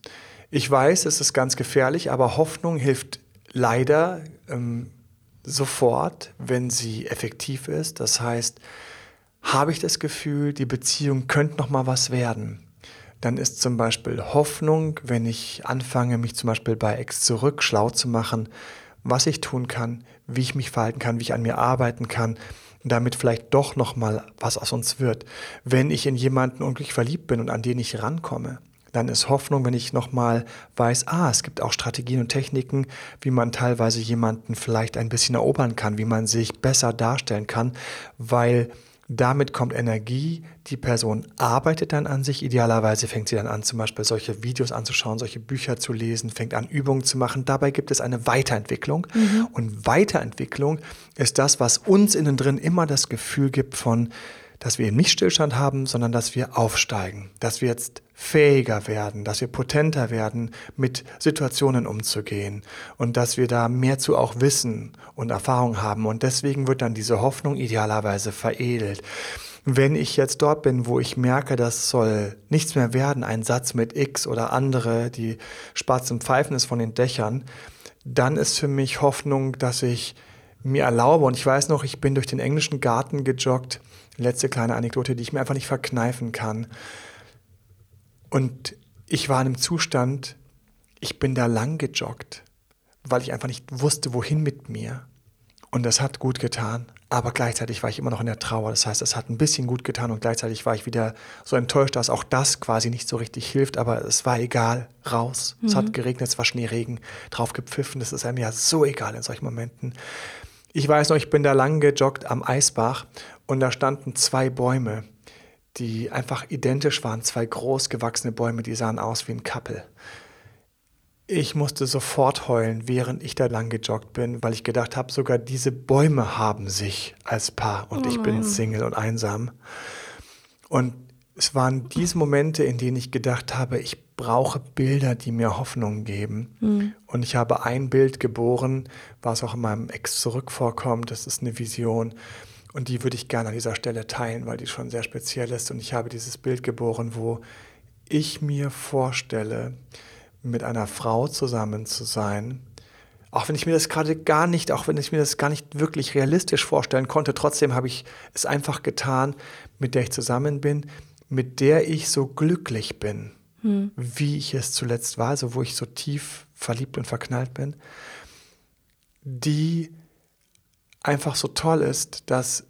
Ich weiß, es ist ganz gefährlich, aber Hoffnung hilft leider ähm, sofort, wenn sie effektiv ist. Das heißt, habe ich das Gefühl, die Beziehung könnte noch mal was werden, dann ist zum Beispiel Hoffnung, wenn ich anfange, mich zum Beispiel bei Ex zurück schlau zu machen, was ich tun kann, wie ich mich verhalten kann, wie ich an mir arbeiten kann, damit vielleicht doch noch mal was aus uns wird. Wenn ich in jemanden unglücklich verliebt bin und an den ich rankomme, dann ist Hoffnung, wenn ich nochmal weiß, ah, es gibt auch Strategien und Techniken, wie man teilweise jemanden vielleicht ein bisschen erobern kann, wie man sich besser darstellen kann, weil damit kommt Energie, die Person arbeitet dann an sich, idealerweise fängt sie dann an, zum Beispiel solche Videos anzuschauen, solche Bücher zu lesen, fängt an, Übungen zu machen. Dabei gibt es eine Weiterentwicklung. Mhm. Und Weiterentwicklung ist das, was uns innen drin immer das Gefühl gibt von, dass wir eben nicht Stillstand haben, sondern dass wir aufsteigen, dass wir jetzt fähiger werden, dass wir potenter werden, mit Situationen umzugehen und dass wir da mehr zu auch Wissen und Erfahrung haben. Und deswegen wird dann diese Hoffnung idealerweise veredelt. Wenn ich jetzt dort bin, wo ich merke, das soll nichts mehr werden, ein Satz mit X oder andere, die schwarzen Pfeifen ist von den Dächern, dann ist für mich Hoffnung, dass ich mir erlaube, und ich weiß noch, ich bin durch den englischen Garten gejoggt, letzte kleine Anekdote, die ich mir einfach nicht verkneifen kann. Und ich war in einem Zustand, ich bin da lang gejoggt, weil ich einfach nicht wusste, wohin mit mir. Und das hat gut getan, aber gleichzeitig war ich immer noch in der Trauer. Das heißt, es hat ein bisschen gut getan und gleichzeitig war ich wieder so enttäuscht, dass auch das quasi nicht so richtig hilft. Aber es war egal, raus. Mhm. Es hat mhm. geregnet, es war Schneeregen, drauf gepfiffen. Das ist einem ja so egal in solchen Momenten. Ich weiß noch, ich bin da lang gejoggt am Eisbach und da standen zwei Bäume, die einfach identisch waren. Zwei groß gewachsene Bäume, die sahen aus wie ein Kappel. Ich musste sofort heulen, während ich da lang gejoggt bin, weil ich gedacht habe, sogar diese Bäume haben sich als Paar und oh ich bin Single und einsam. Und es waren diese Momente, in denen ich gedacht habe, ich brauche Bilder, die mir Hoffnung geben. Mhm. Und ich habe ein Bild geboren, was auch in meinem Ex zurück vorkommt. Das ist eine Vision. Und die würde ich gerne an dieser Stelle teilen, weil die schon sehr speziell ist. Und ich habe dieses Bild geboren, wo ich mir vorstelle, mit einer Frau zusammen zu sein, auch wenn ich mir das gerade gar nicht, auch wenn ich mir das gar nicht wirklich realistisch vorstellen konnte, trotzdem habe ich es einfach getan, mit der ich zusammen bin, mit der ich so glücklich bin, hm. wie ich es zuletzt war, also wo ich so tief verliebt und verknallt bin, die einfach so toll ist, dass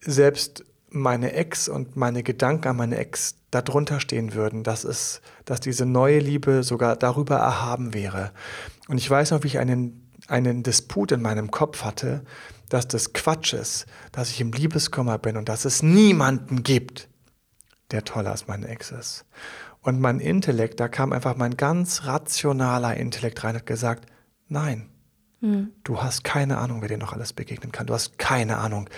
selbst meine Ex und meine Gedanken an meine Ex darunter stehen würden, dass es, dass diese neue Liebe sogar darüber erhaben wäre. Und ich weiß noch, wie ich einen, einen Disput in meinem Kopf hatte, dass das Quatsch ist, dass ich im Liebeskummer bin und dass es niemanden gibt, der toller als meine Ex ist. Und mein Intellekt, da kam einfach mein ganz rationaler Intellekt rein und hat gesagt, nein, Du hast keine Ahnung, wer dir noch alles begegnen kann. Du hast keine Ahnung,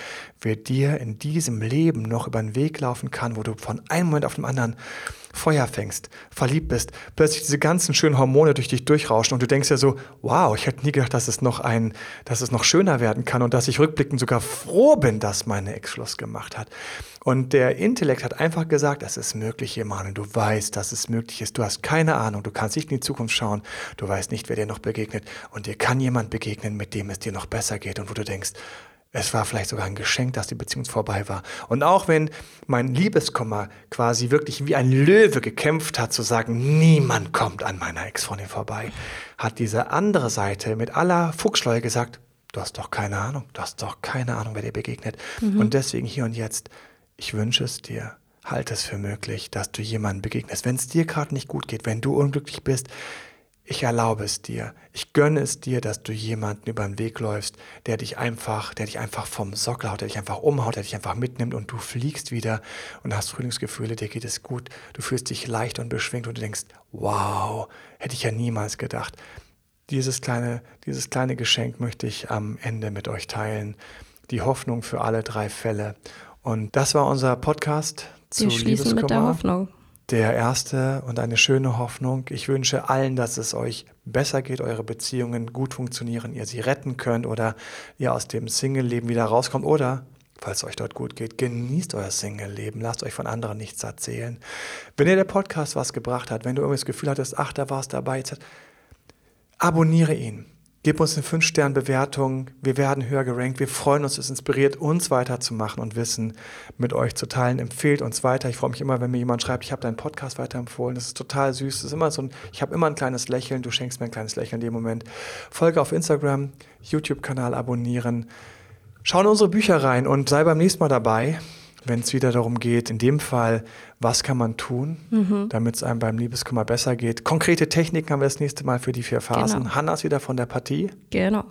wer dir in diesem Leben noch über den Weg laufen kann, wo du von einem Moment auf den anderen Feuer fängst, verliebt bist, plötzlich diese ganzen schönen Hormone durch dich durchrauschen und du denkst ja so, wow, ich hätte nie gedacht, dass es noch ein, dass es noch schöner werden kann und dass ich rückblickend sogar froh bin, dass meine Ex Schluss gemacht hat. Und der Intellekt hat einfach gesagt, es ist möglich, Emanuel, du weißt, dass es möglich ist. Du hast keine Ahnung, du kannst nicht in die Zukunft schauen, du weißt nicht, wer dir noch begegnet und dir kann jemand begegnen, mit dem es dir noch besser geht und wo du denkst, es war vielleicht sogar ein Geschenk, dass die Beziehung vorbei war. Und auch wenn mein Liebeskummer quasi wirklich wie ein Löwe gekämpft hat, zu sagen, niemand kommt an meiner Ex-Freundin vorbei, hat diese andere Seite mit aller Fuchsschleue gesagt, du hast doch keine Ahnung, du hast doch keine Ahnung, wer dir begegnet. Mhm. Und deswegen hier und jetzt, ich wünsche es dir, halte es für möglich, dass du jemandem begegnest. Wenn es dir gerade nicht gut geht, wenn du unglücklich bist, ich erlaube es dir, ich gönne es dir, dass du jemanden über den Weg läufst, der dich einfach, der dich einfach vom Sockel haut, der dich einfach umhaut, der dich einfach mitnimmt und du fliegst wieder und hast Frühlingsgefühle, dir geht es gut, du fühlst dich leicht und beschwingt und du denkst, wow, hätte ich ja niemals gedacht. Dieses kleine, dieses kleine Geschenk möchte ich am Ende mit euch teilen. Die Hoffnung für alle drei Fälle. Und das war unser Podcast zu Wir schließen Liebeskummer. mit der Hoffnung der erste und eine schöne Hoffnung. Ich wünsche allen, dass es euch besser geht, eure Beziehungen gut funktionieren, ihr sie retten könnt oder ihr aus dem Single-Leben wieder rauskommt oder falls euch dort gut geht, genießt euer Single-Leben, lasst euch von anderen nichts erzählen. Wenn ihr der Podcast was gebracht hat, wenn du irgendwie das Gefühl hattest, ach, da war es dabei, abonniere ihn. Gib uns eine 5-Sterne-Bewertung. Wir werden höher gerankt. Wir freuen uns, es inspiriert uns weiterzumachen und Wissen mit euch zu teilen. Empfehlt uns weiter. Ich freue mich immer, wenn mir jemand schreibt, ich habe deinen Podcast weiterempfohlen. Das ist total süß. Das ist immer so ein, ich habe immer ein kleines Lächeln. Du schenkst mir ein kleines Lächeln in dem Moment. Folge auf Instagram, YouTube-Kanal abonnieren. Schau in unsere Bücher rein und sei beim nächsten Mal dabei wenn es wieder darum geht, in dem Fall, was kann man tun, mhm. damit es einem beim Liebeskummer besser geht. Konkrete Techniken haben wir das nächste Mal für die vier Phasen. Genau. Hanna ist wieder von der Partie. Genau.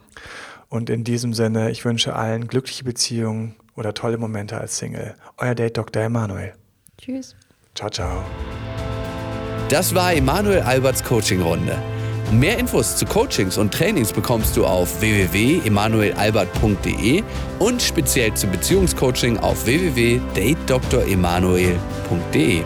Und in diesem Sinne, ich wünsche allen glückliche Beziehungen oder tolle Momente als Single. Euer Date Dr. Emanuel. Tschüss. Ciao, ciao. Das war Emanuel Alberts Coaching-Runde. Mehr Infos zu Coachings und Trainings bekommst du auf www.emanuelalbert.de und speziell zum Beziehungscoaching auf www.datedremanuel.de.